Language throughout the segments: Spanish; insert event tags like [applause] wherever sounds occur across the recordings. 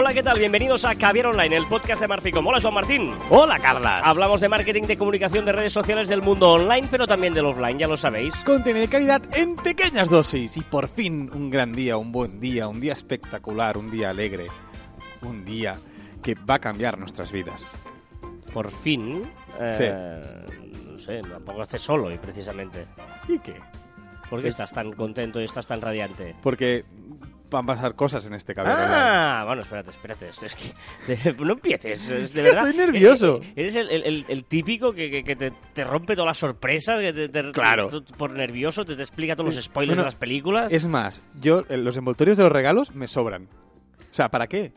Hola, ¿qué tal? Bienvenidos a Caviar Online, el podcast de Marficom. Hola, Juan Martín. Hola, Carla. Hablamos de marketing, de comunicación, de redes sociales del mundo online, pero también del offline, ya lo sabéis. Contenido de calidad en pequeñas dosis. Y por fin un gran día, un buen día, un día espectacular, un día alegre. Un día que va a cambiar nuestras vidas. Por fin. Eh, no sé, tampoco hace solo y precisamente. ¿Y qué? ¿Por qué estás tan contento y estás tan radiante? Porque van a pasar cosas en este cabello. Ah, bueno, espérate, espérate. Es que de- no empieces. Es, de [laughs] que verdad. estoy nervioso. Eres el, el- el típico que, que- que te, te rompe todas las sorpresas, que te, te- Claro. por nervioso te, explica todos los spoilers Bueno, de las películas. Es más, yo eh, los envoltorios de los regalos me sobran. O sea, ¿para qué?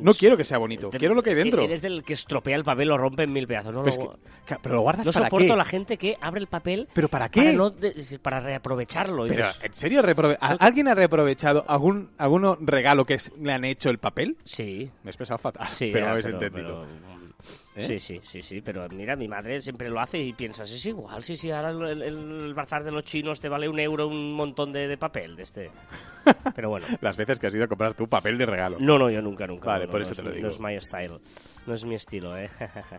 No quiero que sea bonito, te- quiero lo que hay dentro. Eres del que estropea el papel, lo rompe en mil pedazos. No, Pero, es lo- que- Ca- pero lo guardas no para soporto qué. a la gente que abre el papel ¿Pero para qué? para, no de- para reaprovecharlo. Pero, ¿en serio? reprove- ¿a- ¿Alguien ha reaprovechado algún alguno regalo que es- le han hecho el papel? sí, Me he expresado fatal, sí. pero lo habéis entendido. pero- ¿Eh? Sí, sí, sí, sí, pero mira, mi madre siempre lo hace y piensas, es igual, sí, sí, ahora el, el bazar de los chinos te vale un euro un montón de, de papel de este. [laughs] Pero bueno. Las veces que has ido a comprar tu papel de regalo. No, no, yo nunca, nunca. Vale, no, por no, eso no te lo digo. No es my style. No es mi estilo, ¿eh?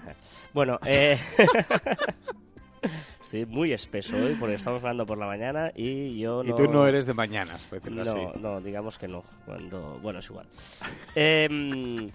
[laughs] bueno, eh... [laughs] Estoy muy espeso hoy porque estamos hablando por la mañana y yo no... Y tú no eres de mañanas, por decirlo No, así. no, digamos que no. Cuando, bueno, es igual. [laughs] Em,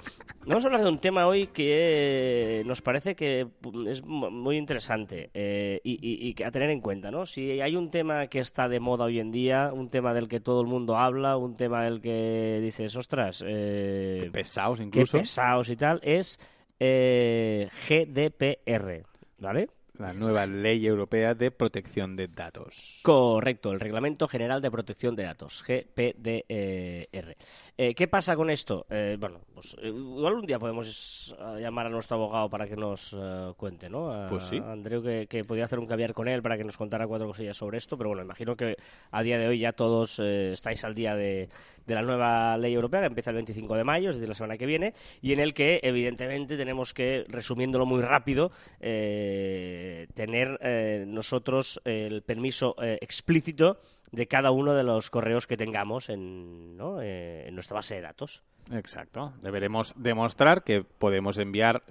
vamos a hablar de un tema hoy que nos parece que es mu- muy interesante eh, y, y- a tener en cuenta, ¿no? Si hay un tema que está de moda hoy en día, un tema del que todo el mundo habla, un tema del que dices, ostras, eh, Qué pesados qué incluso. pesados y tal, es eh, GDPR, ¿vale? La nueva ley europea de protección de datos. Correcto, el Reglamento General de Protección de Datos, GPDR. Eh, ¿Qué pasa con esto? Eh, bueno, pues eh, igual un día podemos eh, llamar a nuestro abogado para que nos cuente, ¿no? A, Pues sí. a Andreu, que, que podía hacer un caviar con él para que nos contara cuatro cosillas sobre esto, pero bueno, imagino que a día de hoy ya todos eh, estáis al día de, de la nueva ley europea que empieza el 25 de mayo, es decir, la semana que viene, y en el que evidentemente tenemos que, resumiéndolo muy rápido, eh, tener eh, nosotros el permiso eh, explícito de cada uno de los correos que tengamos en, nuestra base de datos. Exacto. Deberemos demostrar que podemos enviar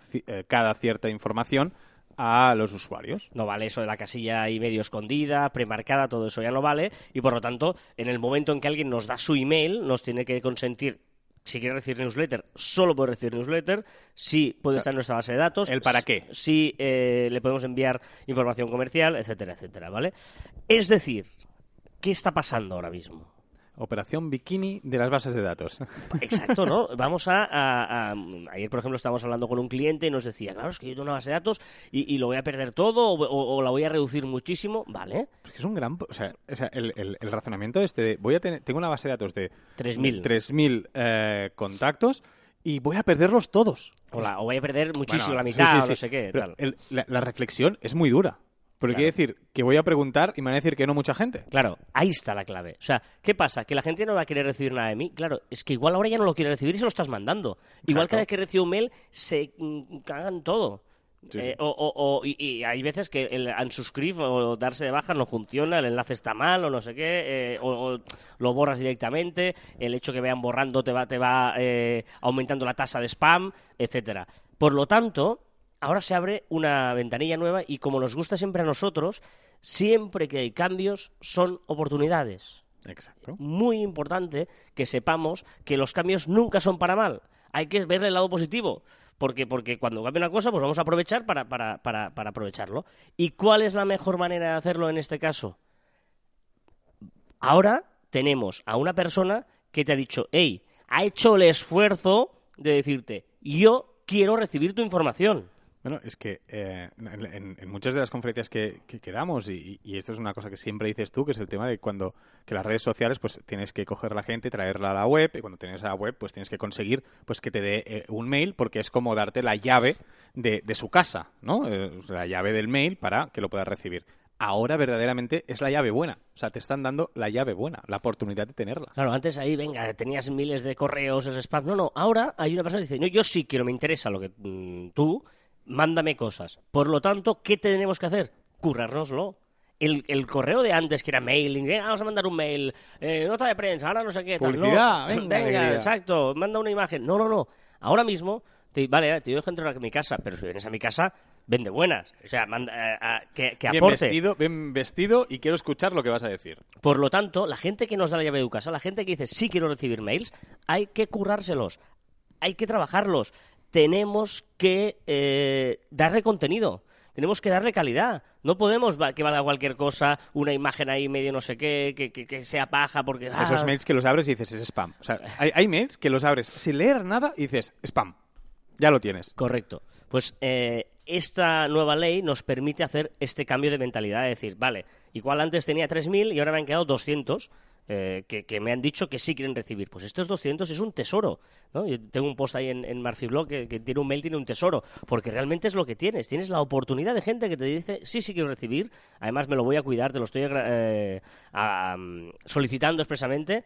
cada cierta información a los usuarios. No vale eso de la casilla y medio escondida, premarcada, todo eso ya no vale. Y por lo tanto, en el momento en que alguien nos da su email, nos tiene que consentir. Si quiere recibir newsletter, solo puede recibir newsletter. Si puede O sea, estar en nuestra base de datos. ¿el para qué? Si eh, le podemos enviar información comercial, etcétera, etcétera, ¿vale? Es decir, ¿qué está pasando ahora mismo? Operación Bikini de las bases de datos. [laughs] Exacto, ¿no? Vamos a, a- a- Ayer, por ejemplo, estábamos hablando con un cliente y nos decía, claro, es que yo tengo una base de datos y, y lo voy a perder todo o, o- o la voy a reducir muchísimo. Vale, Porque es un gran... O sea, o sea, el, el- el razonamiento este de... Voy a tener, tengo una base de datos de 3.000. 3.000 eh, contactos y voy a perderlos todos. O, la- o voy a perder muchísimo Bueno, la sí, mitad sí, o no sé qué, tal. el- la, la reflexión es muy dura. Porque Claro. quiere decir que voy a preguntar y me van a decir que no mucha gente. Claro, ahí está la clave. O sea, ¿qué pasa? ¿Que la gente no va a querer recibir nada de mí? Claro, es que igual ahora ya no lo quiere recibir y se lo estás mandando. Igual cada vez que recibo un mail se mm, cagan todo. Sí, Eh, o, o- o- y, y hay veces que el unsubscribe o darse de baja no funciona, el enlace está mal o no sé qué, eh, o, o lo borras directamente, el hecho que vean borrando te va, te va eh, aumentando la tasa de spam, etcétera. Por lo tanto, ahora se abre una ventanilla nueva y como nos gusta siempre a nosotros, siempre que hay cambios son oportunidades Exacto. muy importante que sepamos que los cambios nunca son para mal. Hay que verle el lado positivo. Porque, porque cuando cambia una cosa, pues vamos a aprovechar para, para, para, para aprovecharlo. ¿Y cuál es la mejor manera de hacerlo en este caso? Ahora tenemos a una persona que te ha dicho, hey, ha hecho el esfuerzo de decirte, yo quiero recibir tu información. Bueno, es que eh, en, muchas de las conferencias que, que, que damos, y, y esto es una cosa que siempre dices tú, que es el tema de cuando que las redes sociales, pues tienes que coger a la gente, traerla a la web, y cuando tienes a la web, pues tienes que conseguir pues que te dé eh, un mail, porque es como darte la llave de, de su casa, ¿no? Eh, la llave del mail para que lo puedas recibir. Ahora verdaderamente es la llave buena. O sea, te están dando la llave buena, la oportunidad de tenerla. Claro, antes ahí, venga, tenías miles de correos, spam. No, no, ahora hay una persona que dice, no, yo sí quiero, me interesa lo que mm, tú, mándame cosas. Por lo tanto, ¿qué tenemos que hacer? Currárnoslo. El, el correo de antes, que era mailing, venga, vamos a mandar un mail, eh, nota de prensa, ahora no sé qué, tal. Publicidad, no, venga, alegría. exacto, manda una imagen. No, no, no. Ahora mismo, te, vale, te dejo entrar a mi casa, pero si vienes a mi casa, vende buenas. O sea, manda, eh, a- que, que Bien aporte. vestido, bien vestido y quiero escuchar lo que vas a decir. Por lo tanto, la gente que nos da la llave de tu casa, la gente que dice sí quiero recibir mails, hay que currárselos, hay que trabajarlos, tenemos que eh, darle contenido, tenemos que darle calidad. No podemos que valga cualquier cosa, una imagen ahí medio no sé qué, que, que- que sea paja, porque... ah, Esos mails que los abres y dices es spam. O sea, hay, hay mails que los abres sin leer nada y dices spam. Ya lo tienes. Correcto. Pues eh, esta nueva ley nos permite hacer este cambio de mentalidad, de decir, vale, igual antes tenía 3.000 y ahora me han quedado 200 eh, que, que me han dicho que sí quieren recibir. Pues estos 200 es un tesoro. ¿no? Yo tengo un post ahí en, en Marfiblog que, que tiene un mail, tiene un tesoro, porque realmente es lo que tienes. Tienes la oportunidad de gente que te dice, sí, sí quiero recibir, además me lo voy a cuidar, te lo estoy eh, a- solicitando expresamente.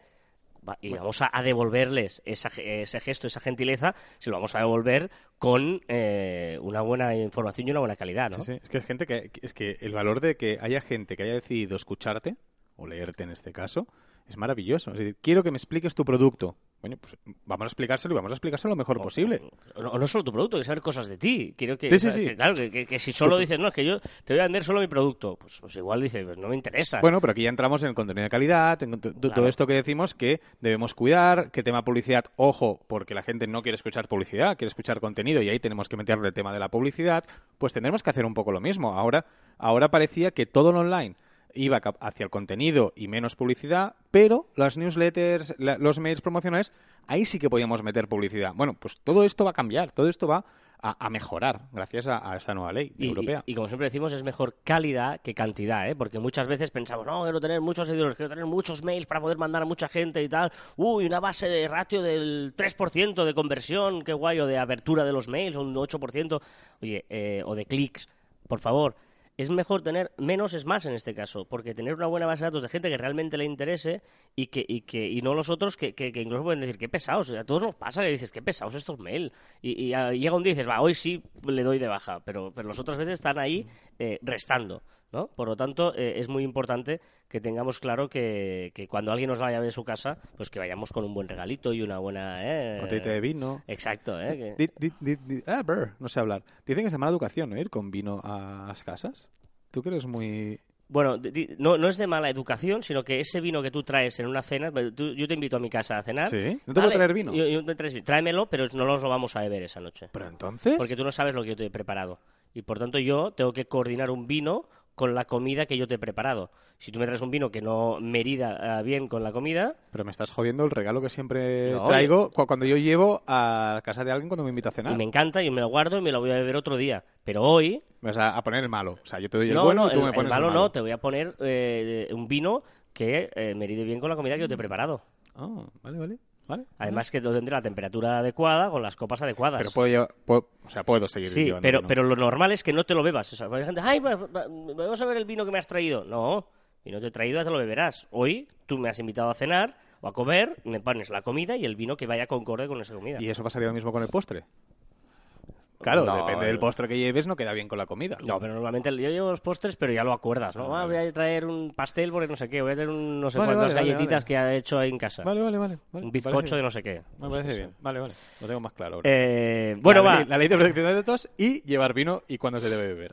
Y vamos a, a devolverles esa ese gesto, esa gentileza, se lo vamos a devolver con eh, una buena información y una buena calidad, ¿no? Sí, sí. Es que es gente que es que el valor de que haya gente que haya decidido escucharte o leerte en este caso es maravilloso. Es decir, quiero que me expliques tu producto. Bueno, pues vamos a explicárselo y vamos a explicárselo lo mejor posible. O no, o no solo tu producto, que saber cosas de ti. Quiero que, Sí, sí, sí. que, claro, que, que- que si solo dices, no, es que yo te voy a vender solo mi producto, pues, pues igual dices, pues no me interesa. Bueno, pero aquí ya entramos en el contenido de calidad, en todo esto que decimos que debemos cuidar, que tema publicidad, ojo, porque la gente no quiere escuchar publicidad, quiere escuchar contenido y ahí tenemos que meterle el tema de la publicidad, pues tendremos que hacer un poco lo mismo. Ahora, ahora parecía que todo lo online iba hacia el contenido y menos publicidad, pero las newsletters, la- los mails promocionales, ahí sí que podíamos meter publicidad. Bueno, pues todo esto va a cambiar, todo esto va a, a mejorar gracias a, a esta nueva ley Y, europea. y- y como siempre decimos, es mejor calidad que cantidad, ¿eh? Porque muchas veces pensamos, no, quiero tener muchos seguidores, quiero tener muchos mails para poder mandar a mucha gente y tal. Uy, una base de ratio del 3% de conversión, qué guay, o de apertura de los mails, un 8%, oye, eh, o de clics. Por favor, es mejor tener menos es más en este caso, porque tener una buena base de datos de gente que realmente le interese y que y, que, y no los otros que, que, incluso pueden decir, qué pesados, a todos nos pasa que dices, qué pesados estos mails. Y, y ah, llega un día y dices, va, hoy sí le doy de baja, pero, pero las otras veces están ahí eh, restando. ¿No? Por lo tanto, eh, es muy importante que tengamos claro que, que cuando alguien nos da la llave de su casa, pues que vayamos con un buen regalito y una buena... Eh, Botellita de vino. Exacto, ¿eh? Di- di- di- ah, brr, no sé hablar. Dicen que es de mala educación, ¿no? Ir con vino a las casas. Tú que eres muy... Bueno, no, no es de mala educación, sino que ese vino que tú traes en una cena, tú- yo te invito a mi casa a cenar. ¿Sí? ¿No te puedo traer vino? Yo- yo te traes- tráemelo, pero no nos lo vamos a beber esa noche. Pero entonces... Porque tú no sabes lo que yo te he preparado. Y por tanto yo tengo que coordinar un vino con la comida que yo te he preparado. Si tú me traes un vino que no merida eh, bien con la comida, Pero me estás jodiendo el regalo que siempre No, traigo cu- cuando yo llevo a casa de alguien cuando me invita a cenar. y me encanta, y me lo guardo y me lo voy a beber otro día. Pero hoy, Me vas a, poner el malo. O sea, yo te doy el no, bueno no, y tú el, me el pones malo el malo. no, te voy a poner eh, un vino que eh, meride bien con la comida que yo te he preparado. Ah, vale, vale. Vale. Además que tendré la temperatura adecuada con las copas adecuadas. Pero puedo, llevar- puedo- o sea, puedo seguir Sí, pero, vino. pero lo normal es que no te lo bebas. O sea, hay gente, ay, va- vamos a ver el vino que me has traído. No, y no te he traído, ya te lo beberás. Hoy tú me has invitado a cenar o a comer, me pones la comida y el vino que vaya concorde con esa comida. ¿Y eso pasaría lo mismo con el postre? Claro, No, depende del postre que lleves, no queda bien con la comida. No, pero normalmente yo llevo los postres, pero ya lo acuerdas, ¿no? Ah, voy a traer un pastel porque no sé qué, voy a traer un no sé Vale, cuántas vale, galletitas vale. que ha hecho ahí en casa. Vale, vale, vale. un bizcocho de no sé qué. Me parece bien. Vale, vale. Lo tengo más claro ahora. Eh, bueno, la, va. Ley, la ley de protección de datos y llevar vino y cuándo se debe beber.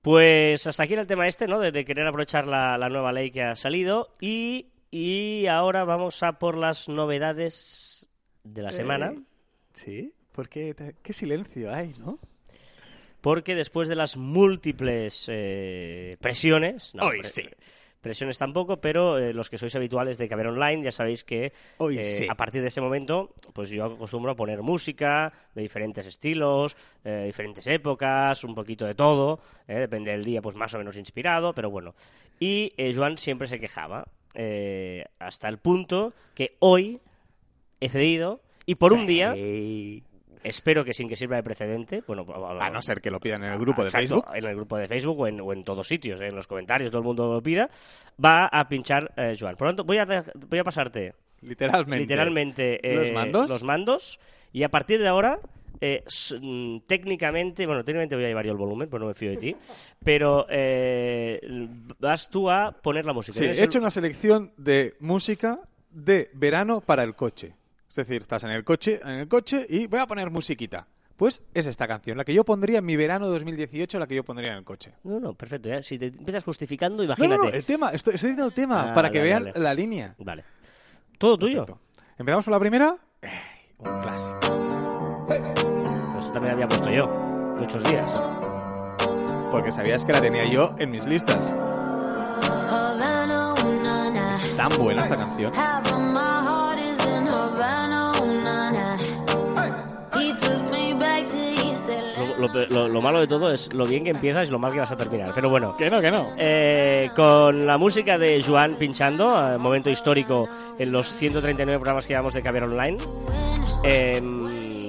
Pues hasta aquí era el tema este, ¿no? De, de querer aprovechar la, la nueva ley que ha salido. Y, y ahora vamos a por las novedades de la semana. Eh, Sí, porque te- qué silencio hay, ¿no? Porque después de las múltiples eh, presiones. No, Hoy pre- sí. Presiones tampoco, pero eh, los que sois habituales de Caber Online ya sabéis que Hoy eh, sí. a partir de ese momento, pues yo acostumbro a poner música de diferentes estilos, eh, diferentes épocas, un poquito de todo, eh, depende del día, pues más o menos inspirado, pero bueno. Y eh, Joan siempre se quejaba, eh, hasta el punto que hoy he cedido y por un día. Espero que sin que sirva de precedente, bueno, A no ser que lo pidan en el grupo de Exacto, Facebook. En el grupo de Facebook o en, o en todos sitios, eh, en los comentarios, todo el mundo lo pida, va a pinchar eh, Joan. Por lo tanto, voy a, voy a pasarte Literalmente. literalmente eh, ¿Los mandos? los mandos y a partir de ahora eh, técnicamente, bueno, técnicamente voy a llevar yo el volumen, pues no me fío de ti, pero eh, vas tú a poner la música. Sí, he hecho una selección de música de verano para el coche. Es decir, estás en el coche, en el coche y voy a poner musiquita. Pues es esta canción, la que yo pondría en mi verano 2018, la que yo pondría en el coche. No, no, perfecto. ya. Si te empiezas justificando, imagínate. no, no, el tema, estoy, estoy diciendo el tema Ah, para que vean la línea. Vale. Todo tuyo. Perfecto. Empezamos por la primera. Ey, un clásico. Pues también había puesto yo. Muchos días. Porque sabías que la tenía yo en mis listas. Tan buena esta canción. Lo, lo- lo- lo malo de todo es lo bien que empiezas y lo mal que vas a terminar. Pero bueno. Que no, que no. Eh, con la música de Joan pinchando, eh, momento histórico en los 139 programas que llevamos de Caber Online. Eh,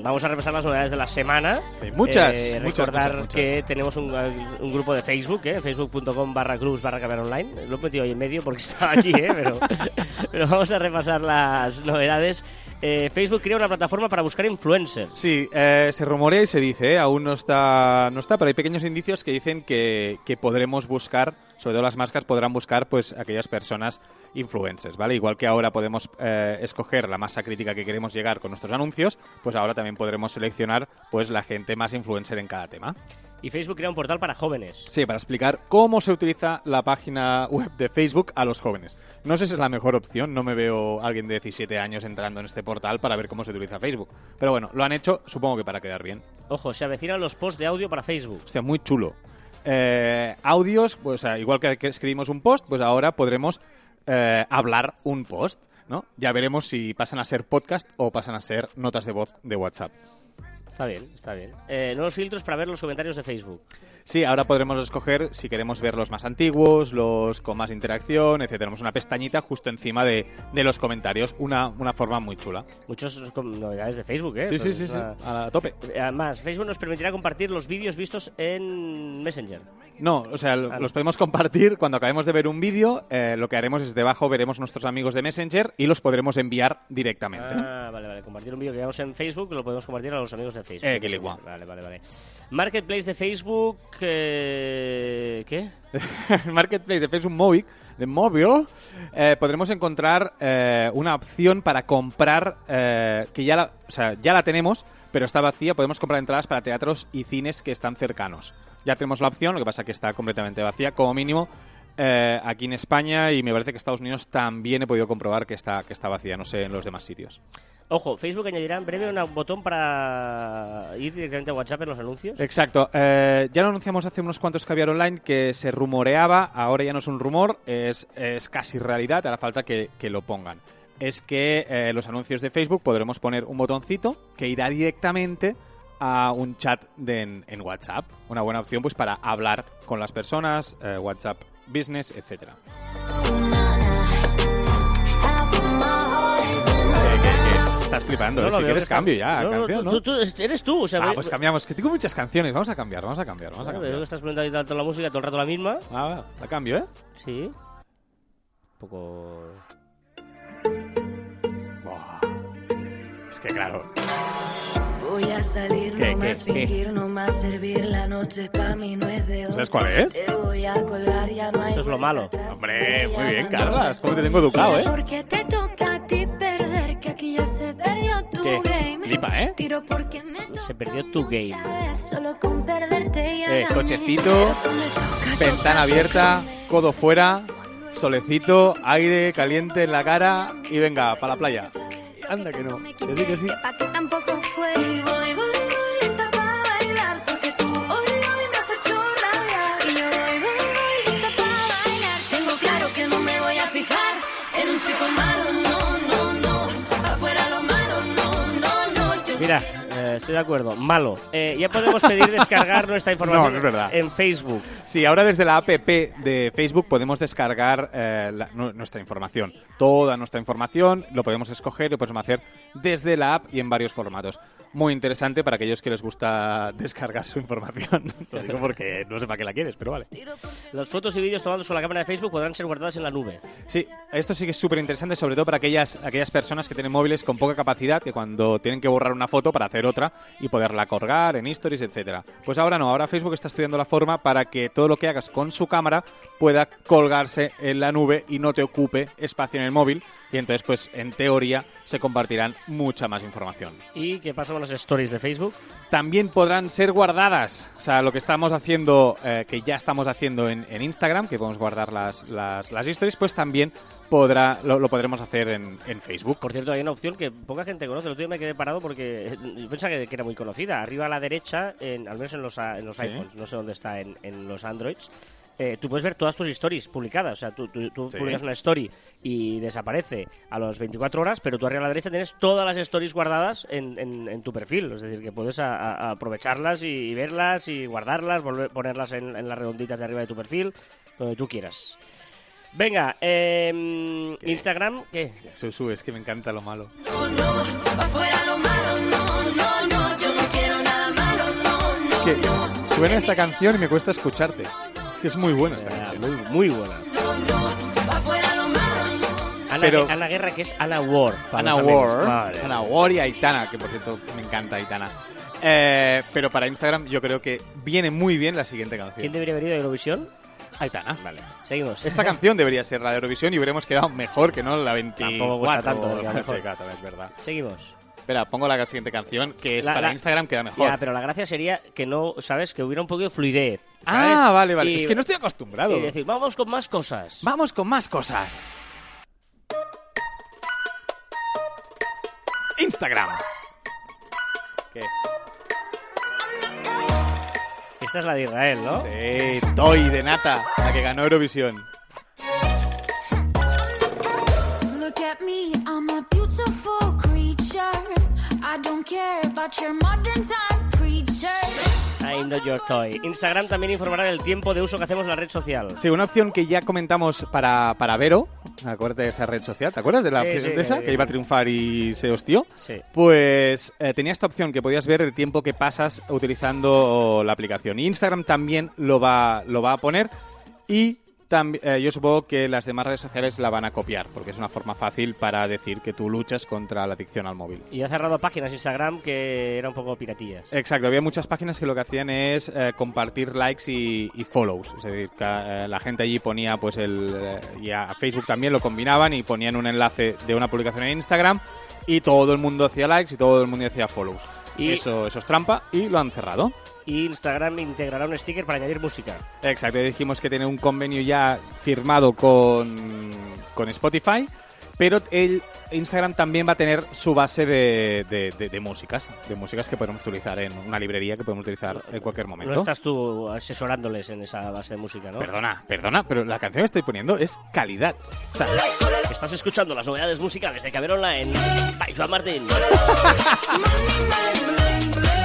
vamos a repasar las novedades de la semana. Sí, muchas, Eh, muchas, recordar muchas, muchas. que tenemos un, un grupo de Facebook, eh, facebook.com barra cruz barra Caber Online. Lo he metido ahí en medio porque [laughs] estaba aquí, eh, pero, [laughs] pero vamos a repasar las novedades. Eh, Facebook crea una plataforma para buscar influencers. Sí, eh, se rumorea y se dice, ¿eh? aún no está, no está, pero hay pequeños indicios que dicen que, que podremos buscar, sobre todo las marcas podrán buscar pues aquellas personas influencers, ¿vale? Igual que ahora podemos eh, escoger la masa crítica que queremos llegar con nuestros anuncios, pues ahora también podremos seleccionar pues la gente más influencer en cada tema. Y Facebook crea un portal para jóvenes. Sí, para explicar cómo se utiliza la página web de Facebook a los jóvenes. No sé si es la mejor opción, no me veo a alguien de 17 años entrando en este portal para ver cómo se utiliza Facebook. Pero bueno, lo han hecho, supongo que para quedar bien. Ojo, se avecinan los posts de audio para Facebook. Hostia, muy chulo. Eh, audios, pues igual que, que escribimos un post, pues ahora podremos eh, hablar un post, ¿no? Ya veremos si pasan a ser podcast o pasan a ser notas de voz de WhatsApp. Está bien, está bien. Eh, nuevos filtros para ver los comentarios de Facebook. Sí, ahora podremos escoger si queremos ver los más antiguos, los con más interacción, etc. Tenemos una pestañita justo encima de, de los comentarios, una, una forma muy chula. Muchas novedades de Facebook, ¿eh? Sí, sí, Pues, sí, sí, sea, a tope. Además, Facebook nos permitirá compartir los vídeos vistos en Messenger. No, o sea, Ah, los podemos compartir cuando acabemos de ver un vídeo. eh, lo que haremos es debajo veremos nuestros amigos de Messenger y los podremos enviar directamente. Ah, vale, vale. Compartir un vídeo que veamos en Facebook lo podemos compartir a los amigos de Facebook. Eh, que. Vale, vale, vale. Marketplace de Facebook. eh, ¿Qué? [laughs] marketplace de Facebook Móvil, de móvil, eh, podremos encontrar eh, una opción para comprar eh, que ya la, o sea, ya la tenemos, pero está vacía. Podemos comprar entradas para teatros y cines que están cercanos. Ya tenemos la opción, lo que pasa que está completamente vacía, como mínimo. eh, aquí en España y me parece que Estados Unidos también he podido comprobar que está, que está vacía, no sé en los demás sitios. Ojo, Facebook añadirá en breve un botón para ir directamente a WhatsApp en los anuncios. Exacto. Eh, ya lo anunciamos hace unos cuantos caviar online que se rumoreaba, ahora ya no es un rumor, es, es casi realidad, hará falta que, lo pongan. Es que eh, los anuncios de Facebook podremos poner un botoncito que irá directamente a un chat en WhatsApp. Una buena opción pues para hablar con las personas, eh, WhatsApp Business, etcétera. Estás flipando, No ¿eh? si veo, quieres cambio ya, No, no, canción, ¿no? tú- tú- eres tú, o sea, Ah, pues cambiamos, que tengo muchas canciones, vamos a cambiar, vamos a cambiar, vamos a Veo que cambiar. estás poniendo ahí tanto la música todo el rato la misma. Ah, la cambio, ¿eh? Sí. Un poco. Buah. Es que claro, Voy a salir, ¿Qué, no qué, más qué? fingir, no más servir. La noche pa' mí no es de hoy. ¿sabes cuál es? Te voy a colgar, ya no hay Esto es lo malo. atrás. Hombre, muy bien. Carlas, cómo te tengo educado, ¿eh? Porque te toca se perdió tu ¿Qué? game. Flipa, ¿eh? Tiro porque me Se perdió tu game. Solo con perderte ya Eh, cochecito, ventana abierta, codo fuera, solecito, aire caliente en la cara y venga, para la playa. Anda que no, que sí, que sí. Pa' que tampoco fue. No. Estoy de acuerdo. Malo. Eh, ya podemos pedir [laughs] descargar nuestra información No, no es verdad. en Facebook. Sí, ahora desde la app de Facebook podemos descargar eh, la- nuestra información. Toda nuestra información lo podemos escoger y lo podemos hacer desde la app y en varios formatos. Muy interesante para aquellos que les gusta [laughs] descargar su información. [laughs] lo digo porque no sé para qué la quieres, pero vale. Las fotos y vídeos tomados con la cámara de Facebook podrán ser guardadas en la nube. Sí, esto sí que es súper interesante, sobre todo para aquellas, aquellas personas que tienen móviles con poca capacidad, que cuando tienen que borrar una foto para hacer otra y poderla colgar en stories, etcétera. Pues ahora no, ahora Facebook está estudiando la forma para que todo lo que hagas con su cámara pueda colgarse en la nube y no te ocupe espacio en el móvil, y entonces, pues, en teoría, se compartirán mucha más información. ¿Y qué pasa con las stories de Facebook? También podrán ser guardadas. O sea, lo que estamos haciendo, eh, que ya estamos haciendo en, en Instagram, que podemos guardar las, las, las stories, pues también podrá, lo, lo podremos hacer en, en Facebook. Por cierto, hay una opción que poca gente conoce. El otro día me quedé parado porque yo pensaba que, que era muy conocida. Arriba a la derecha, en, al menos en los, en los Sí. iPhones, no sé dónde está en, en los Androids, eh, tú puedes ver todas tus stories publicadas. O sea, tú, tú- tú Sí. publicas una story y desaparece a las 24 horas, pero tú arriba a la derecha tienes todas las stories guardadas en, en- en tu perfil. Es decir, que puedes a- a- a aprovecharlas y, y verlas y guardarlas, volver, ponerlas en, en las redonditas de arriba de tu perfil, donde tú quieras. Venga, em, Instagram, ¿qué? Susu, es que me encanta lo malo. No, no, pa' fuera lo malo, no, no, no, yo no quiero nada malo, no, no, Que no, suena esta canción y me cuesta escucharte. Es que es muy buena esta Ah, canción. muy, muy buena. no, no, pa' fuera lo malo, no, Ana, Pero- Ana Guerra, que es Ana para Ana Madre Ana. Ward y Aitana, que por cierto me encanta Aitana. Eh, pero para Instagram yo creo que viene muy bien la siguiente ¿Quién canción. debería haber ido a Eurovisión? Aitana. Vale, seguimos. Esta canción debería ser la de Eurovisión y hubiéramos quedado mejor que no la 24. Tampoco cuesta tanto, que a lo mejor. Es verdad. Seguimos. Espera, pongo la siguiente canción que es La- para la- Instagram, queda mejor. Ya, pero la gracia sería que no, ¿sabes? Que hubiera un poquito de fluidez. ¿sabes? ah, vale, vale. Y- Es que no estoy acostumbrado. Y decir, vamos con más cosas. Vamos con más cosas. Instagram. Esta es la de Israel, ¿no? Sí, Toy de Nata, la que ganó Eurovisión. Look at me, I'm a beautiful creature. I don't care about your modern time. Your toy. Instagram también informará del tiempo de uso que hacemos la red social. Sí, una opción que ya comentamos para, para Vero. Acuérdate de esa red social. ¿Te acuerdas de la Sí, opción sí, de esa? que- Que iba a triunfar y se hostió. Sí. Pues eh, tenía esta opción que podías ver el tiempo que pasas utilizando la aplicación. Y Instagram también lo va, lo va a poner. Y eh, yo supongo que las demás redes sociales la van a copiar, porque es una forma fácil para decir que tú luchas contra la adicción al móvil. Y ha cerrado páginas Instagram que eran un poco piratillas. Exacto, había muchas páginas que lo que hacían es eh, compartir likes y, y follows. Es decir, que, eh, la gente allí ponía, pues, el. y a Facebook también lo combinaban y ponían un enlace de una publicación en Instagram y todo el mundo hacía likes y todo el mundo hacía follows. Y- Eso, eso es trampa y lo han cerrado. Y Instagram integrará un sticker para añadir música. Exacto, dijimos que tiene un convenio ya firmado con, con Spotify, pero el Instagram también va a tener su base de, de- de- de músicas, de músicas que podemos utilizar en una librería que podemos utilizar en cualquier momento. No estás tú asesorándoles en esa base de música, ¿no? Perdona, perdona, pero la canción que estoy poniendo es calidad. O sea, Estás escuchando las novedades musicales de Caber Online. By Joan Martín. [laughs]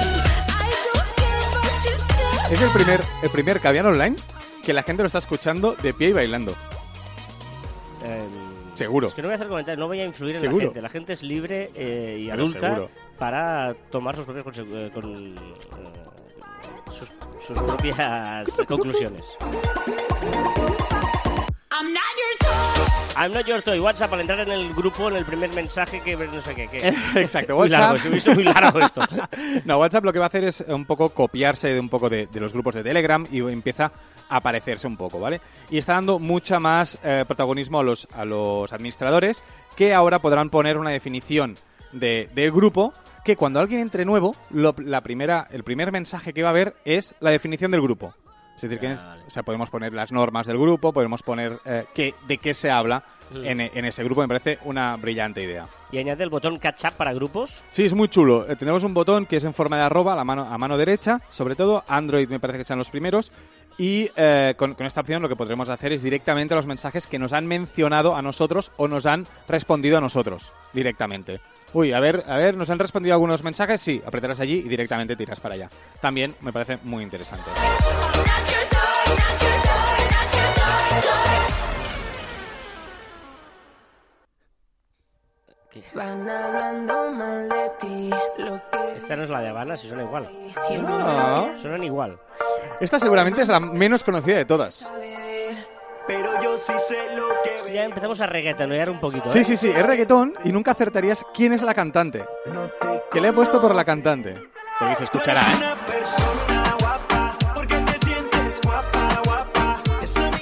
es el primer, el primer Caviar Online que la gente lo está escuchando de pie y bailando. Seguro. Es que no voy a hacer comentarios, no voy a influir en la gente. La gente es libre eh, y Pero adulta seguro. para tomar sus propias, eh, con, eh, sus, sus propias [laughs] conclusiones. I'm not your toy. I'm not your toy. WhatsApp al entrar en el grupo, en el primer mensaje que no sé qué. qué. [laughs] Exacto, Muy largo, WhatsApp. he visto muy largo esto. [laughs] No, WhatsApp lo que va a hacer es un poco copiarse de un poco de, de los grupos de Telegram y empieza a parecerse un poco, ¿vale? Y está dando mucha más eh, protagonismo a los, a los administradores que ahora podrán poner una definición de, del grupo que cuando alguien entre nuevo, lo- la primera, el primer mensaje que va a ver es la definición del grupo. Es decir, que Vale. o sea, podemos poner las normas del grupo, podemos poner eh, qué- de qué se habla en, en ese grupo. Me parece una brillante idea. Y añade el botón catch up para grupos. Sí, es muy chulo. Eh, tenemos un botón que es en forma de arroba a, la mano, a mano derecha, sobre todo. Android me parece que sean los primeros. Y eh, con, con esta opción lo que podremos hacer es directamente los mensajes que nos han mencionado a nosotros o nos han respondido a nosotros directamente. Uy, a ver, a ver, nos han respondido algunos mensajes, sí, apretarás allí y directamente tiras para allá. También me parece muy interesante. Van hablando mal de ti, lo que Esta no es la de Habana, si suena igual. Ah, Suenan igual. esta seguramente es la menos conocida de todas. Pero yo sí sé lo que Ya empezamos a reggaetonear un poquito. ¿eh? Sí, sí, sí, es reggaetón y nunca acertarías quién es la cantante. no te Que le he puesto por la cantante. Porque se escuchará, ¿eh?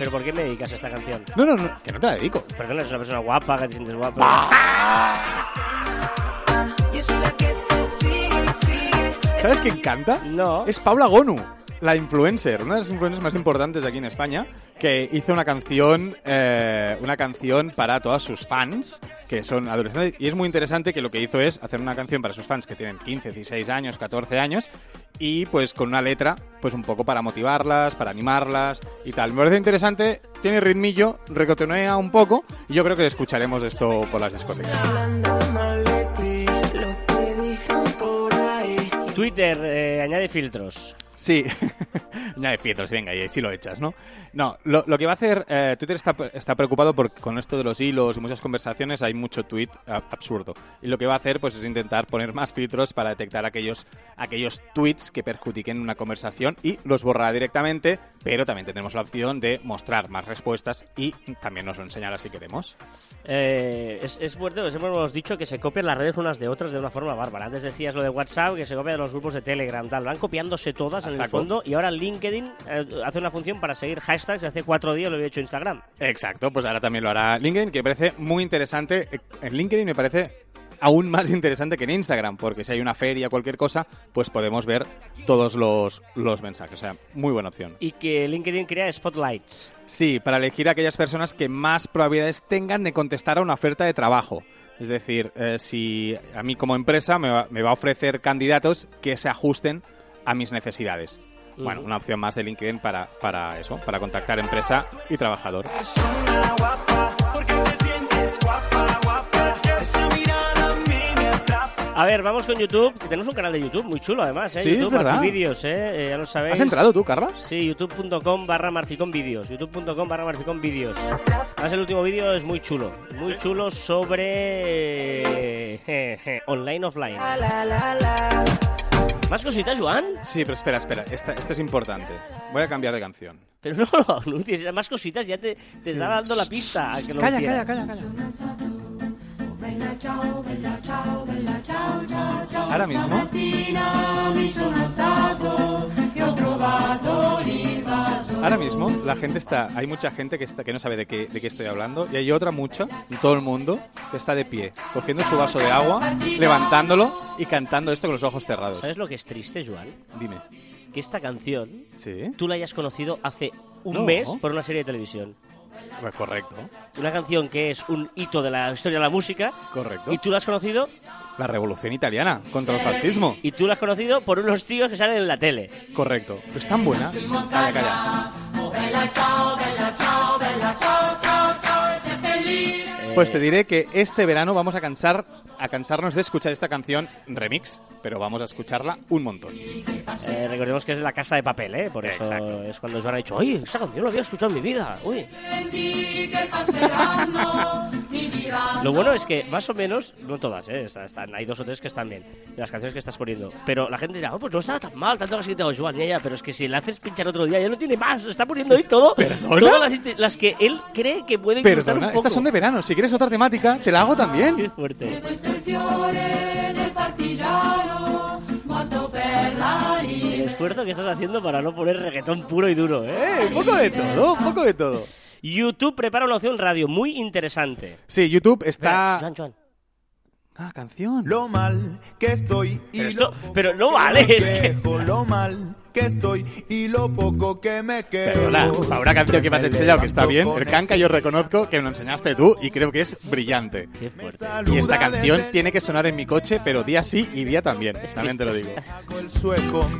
¿Pero por qué me dedicas a esta canción? No, no, no, que no te la dedico. Perdona, es una persona guapa, que te sientes guapa. ¿Sabes quién canta? No. Es Paula Gonu, la influencer, una de las influencers más importantes aquí en España, que hizo una canción, eh, una canción para todas sus fans, que son adolescentes, y es muy interesante que lo que hizo es hacer una canción para sus fans que tienen 15, 16 años, 14 años, y pues con una letra, pues un poco para motivarlas, para animarlas y tal. Me parece interesante, tiene ritmillo, recotonea un poco, y yo creo que escucharemos esto por las discotecas. Twitter eh, añade filtros. Sí, [laughs] añade filtros, venga, y si lo echas, ¿no? No, lo, lo que va a hacer, eh, Twitter está, está preocupado porque con esto de los hilos y muchas conversaciones hay mucho tweet absurdo. Y lo que va a hacer pues es intentar poner más filtros para detectar aquellos, aquellos tweets que perjudiquen una conversación y los borrará directamente, pero también tenemos la opción de mostrar más respuestas y también nos lo enseñará si queremos. Eh, es, es pues hemos dicho que se copian las redes unas de otras de una forma bárbara. Antes decías lo de WhatsApp, que se copia de los grupos de Telegram, tal. Van copiándose todas A en el fondo y ahora LinkedIn eh, hace una función para seguir hashtags. Hace cuatro días lo había hecho Instagram. Exacto, pues ahora también lo hará LinkedIn, que me parece muy interesante. Eh, En LinkedIn me parece aún más [laughs] interesante que en Instagram, porque si hay una feria o cualquier cosa, pues podemos ver todos los, los mensajes. O sea, muy buena opción. Y que LinkedIn crea spotlights. Sí, para elegir a aquellas personas que más probabilidades tengan de contestar a una oferta de trabajo. Es decir, eh, si a mí como empresa me va, me va a ofrecer candidatos que se ajusten a mis necesidades. Bueno, una opción más de LinkedIn para, para eso, para contactar empresa y trabajador. A ver, vamos con YouTube. que Tenemos un canal de YouTube muy chulo, además, ¿eh? Sí, es YouTube, verdad. vídeos, ¿eh? Eh, Ya lo sabéis. ¿Has entrado tú, Carla? Sí, youtube.com barra marficón vídeos. youtube.com barra marficón vídeos. Además, el último vídeo es muy chulo. Muy chulo sobre... eh, je, online, offline. ¿Más cositas, Joan? Sí, pero espera, espera. Esta, esto es importante. Voy a cambiar de canción. Pero no [laughs] lo anuncies. Más cositas ya te, te está dando la pista a que lo hicieras. calla, calla. Ahora mismo, ahora mismo, la gente está, hay mucha gente que está, que no sabe de qué, de qué estoy hablando, y hay otra mucha, en todo el mundo, que está de pie, cogiendo su vaso de agua, levantándolo y cantando esto con los ojos cerrados. ¿Sabes lo que es triste, Joan? Dime. Que esta canción Sí. tú la hayas conocido hace un No. mes por una serie de televisión. Pues correcto, Una canción que es un hito de la historia de la música correcto. y tú la has conocido La revolución italiana contra el fascismo. y tú la has conocido por unos tíos que salen en la tele. Correcto. Pero es tan buena. Calla, calla. Pues te diré que este verano vamos a cansar a cansarnos de escuchar esta canción remix, pero vamos a escucharla un montón. Eh, recordemos que es La Casa de Papel, ¿eh? Por eso Exacto. es cuando Joan ha dicho, oye, esa canción la había escuchado en mi vida. Uy. [laughs] Lo bueno es que más o menos, no todas, ¿eh? Está- están, hay dos o tres que están bien, de las canciones que estás poniendo. Pero la gente dirá, oh, pues no estaba tan mal, tanto que tengo Joan, ya, ya, pero es que si la haces pinchar otro día ya no tiene más, está poniendo ahí todo, ¿Perdona? todas las, las que él cree que pueden gustar un Perdona, poco. estas son de verano. Si quieres otra temática, te la hago Qué también. fuerte. El esfuerzo que estás haciendo para no poner reggaetón puro y duro, ¿eh? Eh, un poco de todo, un poco de todo. YouTube prepara una opción radio muy interesante. Sí, YouTube Espera, está... Joan, Joan. Ah, canción. Lo mal que estoy y Pero esto- pero no vale, es que- Lo mal que estoy y lo poco que me quedo. Perdona, para una canción que me has enseñado que está bien, el canca yo reconozco que me lo enseñaste tú y creo que es brillante. Qué fuerte. Y esta canción tiene que sonar en mi coche, pero día sí y día también. También te lo digo.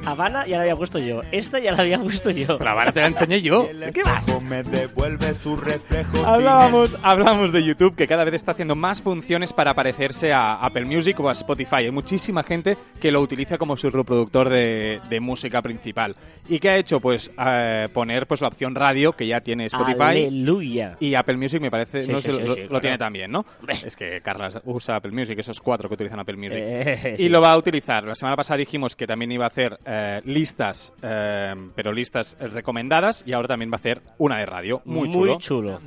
Habana ya la había puesto yo. Esta ya la había puesto yo. Pero ahora te la enseñé yo. el ¿De qué vas? espejo me devuelve su reflejo. Hablábamos, hablamos de YouTube que cada vez está haciendo más funciones para parecerse a Apple Music o a Spotify. Hay muchísima gente que lo utiliza como su reproductor de, de música principal. ¿Y qué ha hecho? Pues eh, poner pues la opción radio que ya tiene Spotify. Aleluya. Y Apple Music me parece, Sí, no sí, sé, sí, lo, sí, lo claro. tiene también, ¿no? Es que Carla usa Apple Music, esos cuatro que utilizan Apple Music. Eh, Y lo va a utilizar. La semana pasada dijimos que también iba a hacer eh, listas, eh, pero listas eh, recomendadas, y ahora también va a hacer una de radio. Muy, chulo. chulo.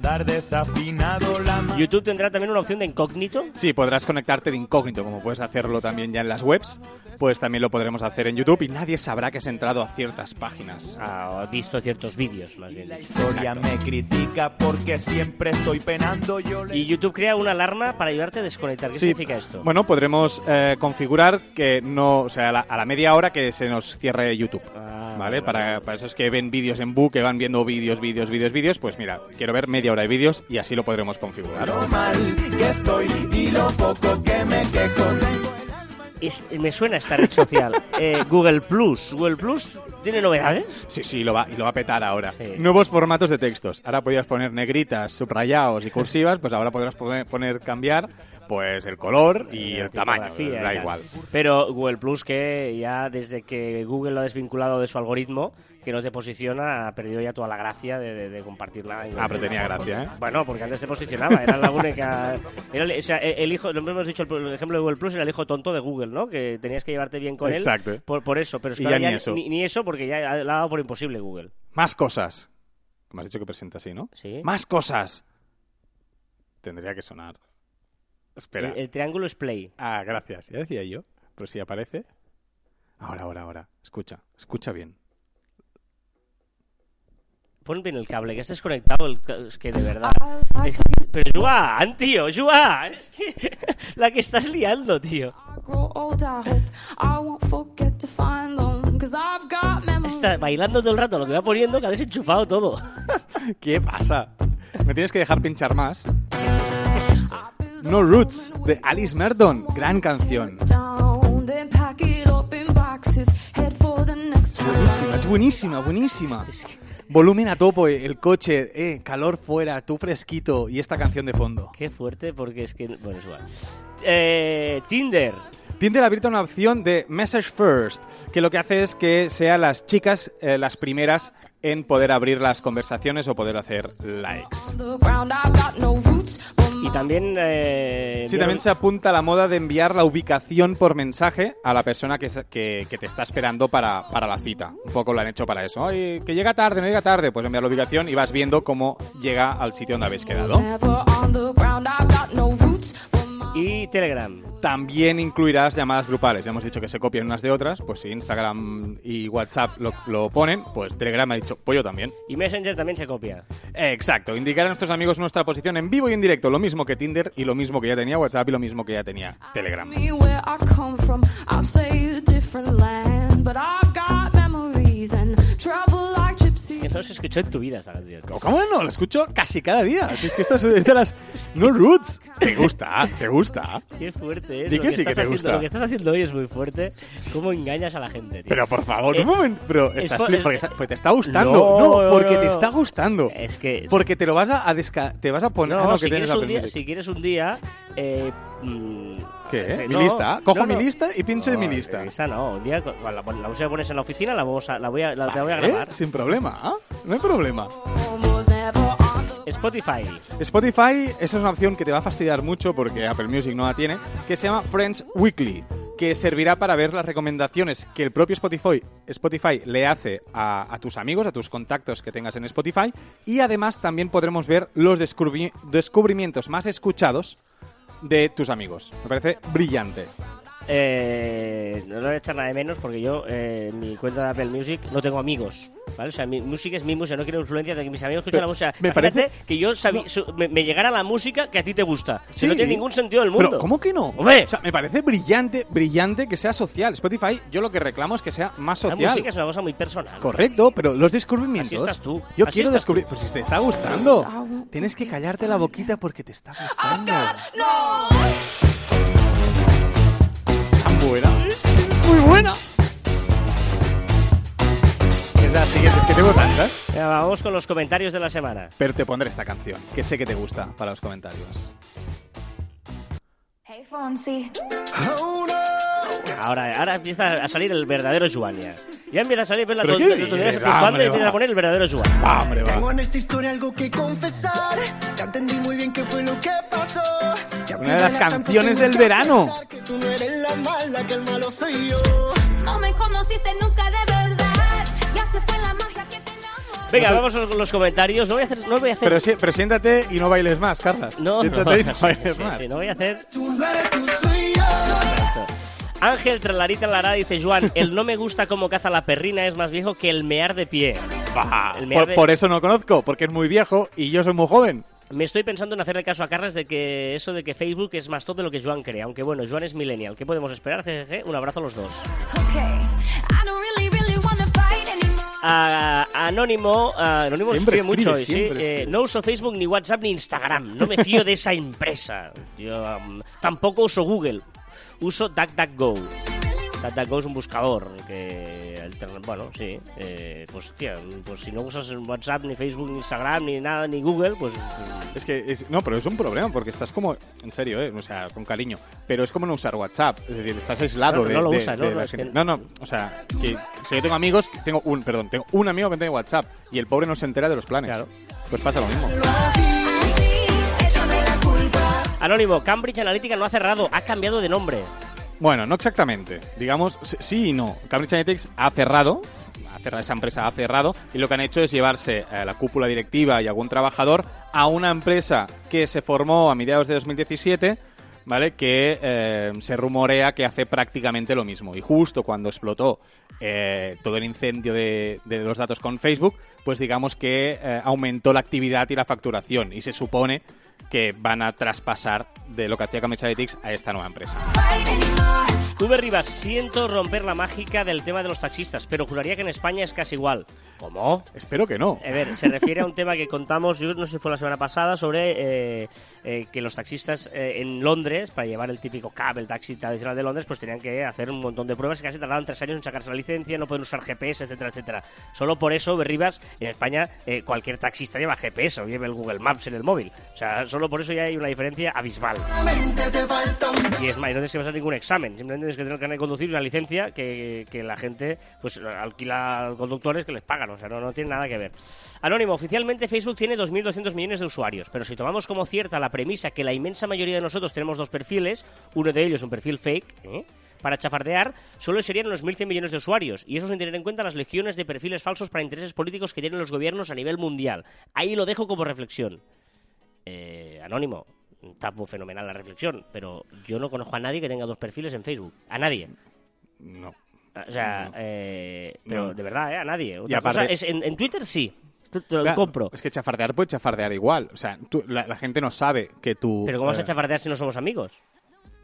Mano. YouTube tendrá también una opción de incógnito. Sí, podrás conectarte de incógnito, como puedes hacerlo también ya en las webs. Pues también lo podremos hacer en YouTube y nadie sabrá que has entrado a ciertas páginas. Ha visto ciertos vídeos, más bien. La historia me critica porque siempre estoy penando. Yo le Y YouTube crea una alarma para ayudarte a desconectar. ¿Qué Sí, significa esto? Bueno, podremos eh, configurar que no, o sea, a la, a la media hora que se nos cierre YouTube. Ah, ¿Vale? Para, para esos que ven vídeos en book, que van viendo vídeos, vídeos, vídeos, vídeos, pues mira, quiero ver media hora de vídeos y así lo podremos configurar. lo mal que estoy y lo poco que me quejo. Es- me suena esta red social. Eh, Google Plus. Google Plus tiene novedades. Sí, sí, lo va, y lo va a petar ahora. Sí. Nuevos formatos de textos. Ahora podías poner negritas, subrayados y cursivas, pues ahora podrás poner, poner cambiar pues el color y La el tamaño, da igual. Pero Google Plus, que ya desde que Google lo ha desvinculado de su algoritmo, que no te posiciona, ha perdido ya toda la gracia de, de- de compartir nada. Ah, pero tenía gracia, ¿eh? Bueno, porque antes te posicionaba, era la única. Era el, o sea, el hijo, lo hemos dicho, el, ejemplo de Google Plus era el hijo tonto de Google, ¿no? Que tenías que llevarte bien con Exacto. él. Por, por eso, pero es que ya ni eso. Ni, ni eso, porque ya le ha dado por imposible Google. Más cosas. Me has dicho que presenta así, ¿no? Sí. Más cosas. Tendría que sonar. Espera. El, el triángulo es play. Ah, gracias. Ya decía yo. Pero si aparece. Ahora, ahora, ahora. Escucha. Escucha bien. Pon bien el cable, que estés conectado. el es que de verdad. Es- pero Joan, tío, Joan. Es que [laughs] la que estás liando, tío. Está bailando todo el rato lo que va poniendo, que ha desenchufado todo. [laughs] ¿Qué pasa? Me tienes que dejar pinchar más. ¿Qué es esto? No Roots, de Alice Merton. Gran canción. Buenísima, es buenísima, buenísima. Volumen a topo, eh, el coche, eh, calor fuera, tú fresquito y esta canción de fondo. Qué fuerte, porque es que. Bueno, es igual. Eh, Tinder. Tinder ha abierto una opción de Message First, que lo que hace es que sean las chicas eh, las primeras en poder abrir las conversaciones o poder hacer likes. Y también. Eh, Sí, también se apunta a la moda de enviar la ubicación por mensaje a la persona que, que- que te está esperando para, para la cita. Un poco lo han hecho para eso. Oye, que llega tarde, no llega tarde, pues enviar la ubicación y vas viendo cómo llega al sitio donde habéis quedado. Y Telegram. También incluirás llamadas grupales. Ya hemos dicho que se copian unas de otras, pues si Instagram y WhatsApp lo, lo ponen, pues Telegram ha dicho, pues yo también. Y Messenger también se copia. Exacto, indicar a nuestros amigos nuestra posición en vivo y en directo, lo mismo que Tinder y lo mismo que ya tenía WhatsApp y lo mismo que ya tenía Telegram. Que no se escuchó en tu vida esta canción. ¿Cómo- ¿Cómo no? Lo escucho casi cada día. Es que esto es es de las... No roots. ¿Te gusta? ¿Te gusta? Qué fuerte es. Di lo que sí que estás te haciendo, gusta. Lo que estás haciendo hoy es muy fuerte. ¿Cómo engañas a la gente, tío? Pero por favor, Eh, un momento. Pero es estás es- porque, está- porque te está gustando. No, No, no, porque no, te no. está gustando. Es que. Porque te lo vas a, a desca- te vas a poner. No, ah, no, si, que quieres un día, si quieres un día. Eh, mm, ¿Qué? eh, ¿Mi no, lista? Cojo no, mi lista y pincho en mi lista. Esa no. Un día, cuando la, la música pones en la oficina, la, vamos a, la, voy a, la, te voy a grabar. Sin problema. ¿ah? No hay problema. Spotify. Spotify, esa es una opción que te va a fastidiar mucho porque Apple Music no la tiene, que se llama Friends Weekly, que servirá para ver las recomendaciones que el propio Spotify, Spotify le hace a, a tus amigos, a tus contactos que tengas en Spotify, y además también podremos ver los descubri- descubrimientos más escuchados de tus amigos. Me parece brillante. Eh, no lo voy a echar nada de menos porque yo, eh, en mi cuenta de Apple Music, no tengo amigos. ¿Vale? O sea, mi música es mi música, no quiero influencias de que mis amigos escuchen Pero la música. me Imagínate parece- que yo su- me, me llegara la música que a ti te gusta. Que Sí. no tiene ningún sentido del mundo. Pero, ¿cómo que no? Hombre. O sea, me parece brillante, brillante que sea social. Spotify, yo lo que reclamo es que sea más La social. música es una cosa muy personal. Correcto, pero los descubrimientos. Así estás tú. Yo Así quiero descubrir. Pues si te está gustando, tienes que callarte la boquita porque te está gustando. Buena. Muy buena. Es la siguiente, es que tengo tantas. Venga, vamos con los comentarios de la semana. Pero te pondré esta canción, que sé que te gusta para los comentarios. Hey Fonsi, Ahora, ahora empieza a salir el verdadero Juania. Ya empieza a salir, ves la fan Hombre, y empieza a poner el verdadero Juan. Va, hombre, va. Tengo en esta historia algo que confesar. Ya entendí muy bien qué fue lo que pasó. Una de las canciones del verano. no. No. Venga, vamos con los comentarios. No voy a hacer. No voy a hacer Pero, sí- pero siéntate y no bailes más, Carlas. no, no, Siéntate [laughs] y no bailes sí, más. sí, no voy a hacer. No. Ángel Tralarita Lara dice, Juan, el no me gusta cómo caza la perrina es más viejo que el mear de pie. Bah, El mear por, de- por eso no lo conozco, porque es muy viejo y yo soy muy joven. Me estoy pensando en hacerle caso a Carles de que eso de que Facebook es más top de lo que Joan cree. Aunque bueno, Joan es millennial. ¿Qué podemos esperar? Jejeje. Un abrazo a los dos. A- Anónimo, a- Anónimo Siempre escribe mucho hoy, ¿sí? Eh, no uso Facebook, ni WhatsApp, ni Instagram. No me fío de esa empresa. Yo um, tampoco uso Google. Uso DuckDuckGo. DuckDuckGo es un buscador que... alterna- Bueno, sí. eh, pues, tía, pues si no usas WhatsApp, ni Facebook, ni Instagram, ni nada, ni Google, pues... Es que, es- no, pero es un problema, porque estás como, en serio, ¿eh? o sea, con cariño, pero es como no usar WhatsApp, es decir, estás aislado No, de, no lo de- usa, de ¿no? la Es que-. No, no, o sea, que si yo tengo amigos, tengo un, perdón, tengo un amigo que tiene WhatsApp y el pobre no se entera de los planes. Claro. Pues pasa lo mismo. Anónimo, Cambridge Analytica no ha cerrado, ha cambiado de nombre. Bueno, no exactamente. Digamos, sí- y no. Cambridge Analytics ha cerrado, ha cerrado esa empresa ha cerrado, y lo que han hecho es llevarse a la cúpula directiva y algún trabajador a una empresa que se formó a mediados de 2017, ¿vale? Que eh, se rumorea que hace prácticamente lo mismo. Y justo cuando explotó eh, todo el incendio de, de los datos con Facebook, pues digamos que eh, aumentó la actividad y la facturación. Y se supone que van a traspasar de lo que hacía Cambridge Analytics a esta nueva empresa. Tuve Rivas, siento romper la mágica del tema de los taxistas, pero juraría que en España es casi igual. ¿Cómo? Espero que no. A ver, se refiere a un tema que contamos, yo no sé si fue la semana pasada, sobre eh, eh, que los taxistas eh, en Londres, para llevar el típico cab, el taxi tradicional de Londres, pues tenían que hacer un montón de pruebas y casi tardaban tres años en sacarse la licencia, no pueden usar GPS, etcétera, etcétera. Solo por eso, Berribas, en España eh, cualquier taxista lleva GPS o lleva el Google Maps en el móvil. O sea, solo por eso ya hay una diferencia abismal. Y es más, no tienes que pasar ningún examen, simplemente tienes que tener el conducir una licencia que, que la gente pues alquila a conductores que les pagan, o sea, no, no tiene nada que ver. Anónimo, oficialmente Facebook tiene 2.200 millones de usuarios, pero si tomamos como cierta la premisa que la inmensa mayoría de nosotros tenemos dos perfiles, uno de ellos un perfil fake, ¿eh? Para chafardear, solo serían unos 1.100 millones de usuarios, y eso sin tener en cuenta las legiones de perfiles falsos para intereses políticos que tienen los gobiernos a nivel mundial. Ahí lo dejo como reflexión. Eh, anónimo, está muy fenomenal la reflexión, pero yo no conozco a nadie que tenga dos perfiles en Facebook. A nadie. No. O sea, eh, pero No. de verdad, ¿eh? A nadie. Otra aparte- cosa es en, en Twitter sí. Te, te lo Claro, compro. Es que chafardear puede chafardear igual. O sea, tú- la, la gente no sabe que tú. Pero ¿cómo vas a eh, chafardear si no somos amigos?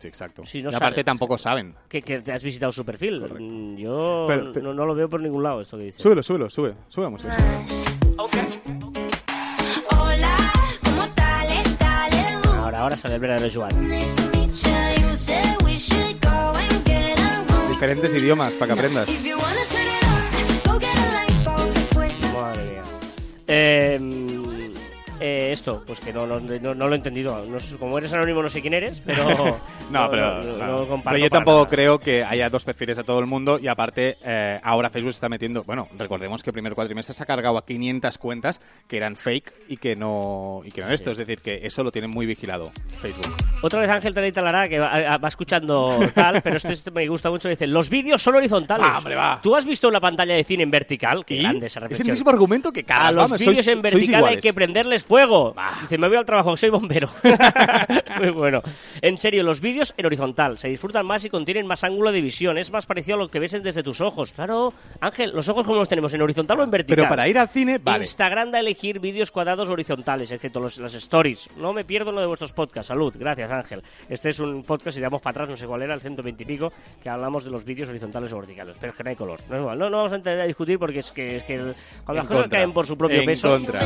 Sí, exacto. Si no y aparte sabe- tampoco saben. Que, que te has visitado su perfil. Mm, Yo Pero- pero- no, no lo veo por ningún lado esto que dices. Súbelo, súbelo, sube. Sube la música. Hola, ¿cómo tal? Ahora, ahora sale el verdadero Joan. Diferentes idiomas para que aprendas. Madre mía. Eh, eh, esto, pues que no, no, no- no lo he entendido. Sé- como eres anónimo no sé quién eres, pero... [laughs] No, pero, Pero yo tampoco nada. creo que haya dos perfiles a todo el mundo y aparte eh, ahora Facebook se está metiendo, bueno, recordemos que el primer cuatrimestre se ha cargado a 500 cuentas que eran fake y que no y que no esto, es decir, que eso lo tienen muy vigilado Facebook. Otra vez Ángel Telita Lara, que va, va escuchando tal, pero este, este me gusta mucho, dice, los vídeos son horizontales. Va, hombre, va. ¿Tú has visto una pantalla de cine en vertical? Qué ¿Y? grande esa es el mismo argumento que cada A los vídeos en vertical hay que prenderles fuego. Dice, me voy al trabajo, soy bombero. [laughs] [laughs] Muy bueno. En serio, los vídeos en horizontal se disfrutan más y contienen más ángulo de visión. Es más parecido a lo que ves desde tus ojos. Claro, Ángel, ¿los ojos cómo los tenemos? ¿En horizontal o en vertical? Pero para ir al cine, vale. Instagram da a elegir vídeos cuadrados horizontales, excepto los, las stories. No me pierdo lo de vuestros podcasts. Salud, gracias Ángel. Este es un podcast, si damos para atrás, no sé cuál era, el 120 y pico, que hablamos de los vídeos horizontales o verticales. Pero es que no hay color. No, es igual. no, no vamos a entrar a discutir porque es que, es que el- cuando las En cosas contra. caen por su propio En peso... contra.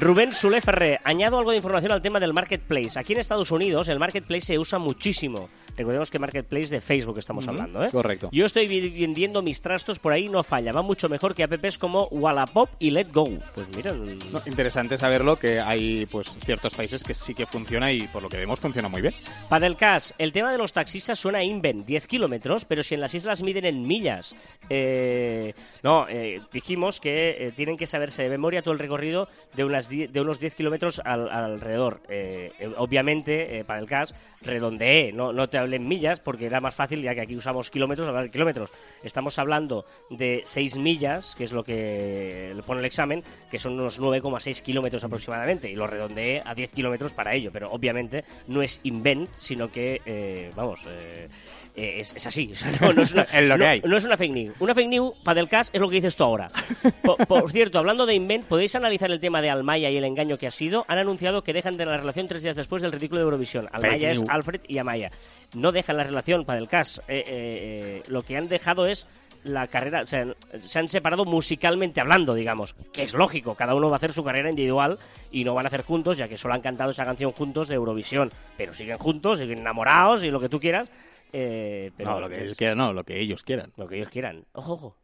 Rubén Sule Ferré, añado algo de información al tema del marketplace. Aquí en Estados Unidos el marketplace se usa muchísimo. Recordemos que marketplace de Facebook estamos hablando, ¿eh? correcto. Yo estoy vendiendo mis trastos por ahí, no falla. Va mucho mejor que apps como Wallapop y Let Go. Pues mira, No, interesante saberlo que hay pues ciertos países que sí que funciona y por lo que vemos funciona muy bien. Padelcast, el tema de los taxistas suena a Inven, 10 kilómetros, pero si en las islas miden en millas. Eh, no, eh, dijimos que eh, tienen que saberse de memoria todo el recorrido de, unas de unos 10 kilómetros al- alrededor. Eh, obviamente, Padelcast, redondeé, no, no, te, en millas porque era más fácil, ya que aquí usamos kilómetros, hablar de kilómetros. Estamos hablando de 6 millas, que es lo que le pone el examen, que son unos 9,6 kilómetros aproximadamente, y lo redondeé a 10 kilómetros para ello, pero obviamente no es invent, sino que, eh, vamos, eh, eh, es, es así. O sea, [laughs] no, no es una, Es lo que no- hay. no es una fake news. Una fake news, para del cash, es lo que dices tú ahora. [laughs] Por, por cierto, hablando de invent, ¿podéis analizar el tema de Almaya y el engaño que ha sido? Han anunciado que dejan de la relación tres días después del ridículo de Eurovisión. Almaya es. Alfred y Amaya. No dejan la relación para el cash. Eh, eh, eh, lo que han dejado es la carrera, o sea, se han separado musicalmente hablando, digamos, que es lógico, cada uno va a hacer su carrera individual y no van a hacer juntos, ya que solo han cantado esa canción juntos de Eurovisión, pero siguen juntos, siguen enamorados y lo que tú quieras, eh, pero no, lo que ellos quieran, no, lo que ellos quieran. lo que ellos quieran. Ojo, ojo.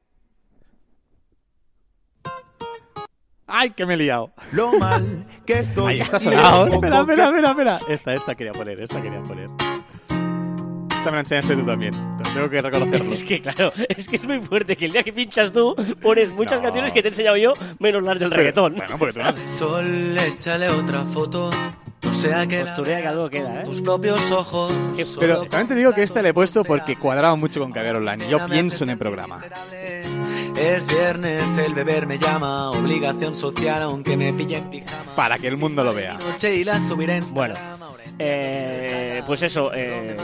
¡Ay, que me he liado! Lo mal que estoy. Ahí está sonado. poco Espera, espera, espera, espera. Esta, esta quería poner, esta quería poner. Esta me la enseñaste tú también. Tengo que reconocerlo. [laughs] Es que claro, es que es muy fuerte que el día que pinchas tú pones muchas No. canciones que te he enseñado yo, menos las del reggaetón. Bueno, porque tú no- Sol, échale otra foto. No sea que Posturea que algo queda, ¿eh? tus propios ojos. Pero también te digo que esta le he puesto porque cuadraba mucho con Caviar Online. Yo pienso en el programa. Es viernes, el beber me llama. Obligación social, aunque me pille en pijama. Para que el mundo lo vea. Bueno, eh, pues eso, eh,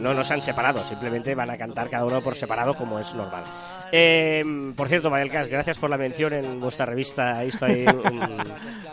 no nos han separado, simplemente van a cantar cada uno por separado como es normal. Eh, por cierto, Madelcas, gracias por la mención en vuestra revista. Ahí [laughs] un,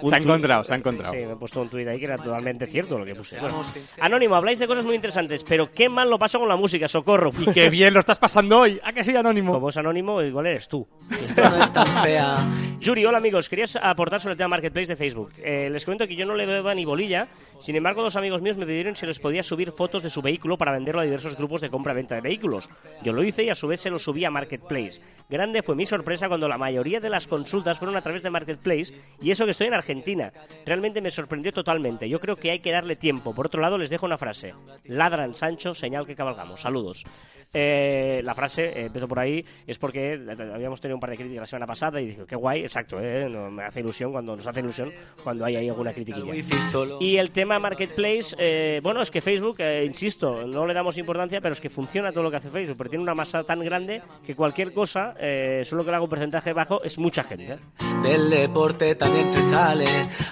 un Se ha encontrado, se ha encontrado. Sí, me he puesto un tuit ahí que era totalmente cierto lo que puse. Bueno, Anónimo, habláis de cosas muy interesantes, pero qué mal lo paso con la música, socorro. Y qué bien lo estás pasando hoy. ¿A que sí, Anónimo? Como es anónimo, igual eres tú. no es tan fea. Yuri, hola amigos, quería aportar sobre el tema Marketplace de Facebook. Eh, les comento que yo no le doy ni bolilla, sin embargo dos amigos míos me pidieron si les podía subir fotos de su vehículo para venderlo a diversos grupos de compra-venta de vehículos. Yo lo hice y a su vez se lo subí a Marketplace. Grande fue mi sorpresa cuando la mayoría de las consultas fueron a través de Marketplace y eso que estoy en Argentina. Realmente me sorprendió totalmente. Yo creo que hay que darle tiempo. Por otro lado, les dejo una frase. Ladran Sancho, señal que cabalgamos. Saludos. Eh, la frase, eh, empezó por ahí, es porque habíamos tenido un par de críticas la semana pasada y dije, qué guay, exacto, eh, no, me hace ilusión cuando nos hace ilusión cuando hay ahí alguna solo. Y el tema Marketplace, eh, bueno, es que Facebook, eh, insisto, no le damos importancia, pero es que funciona todo lo que hace Facebook, pero tiene una masa tan grande que cualquier cosa, eh, solo que le haga un porcentaje bajo, es mucha gente. Del deporte también se sale.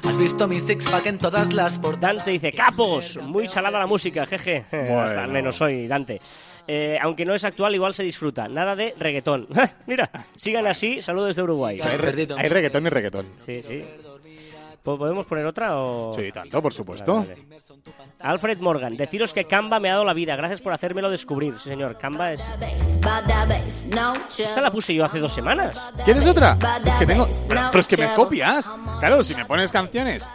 Has visto mi six pack en todas las portadas. Dante dice, capos, muy salada la música, jeje. [laughs] Hasta al menos soy Dante. Eh, aunque no es actual, igual se disfruta. Nada de reggaetón. [laughs] Mira, sigan así, saludos desde Uruguay. Hay, re- hay reggaetón y reggaetón. Sí, sí. ¿Po- ¿Podemos poner otra o...? Sí, tanto, por supuesto. Vale, vale. Alfred Morgan, deciros que Canva me ha dado la vida. Gracias por hacérmelo descubrir. Sí, señor, Canva es... Esta la puse yo hace dos semanas. ¿Quieres otra? Es que tengo... Pero, pero es que me copias. Claro, si me pones canciones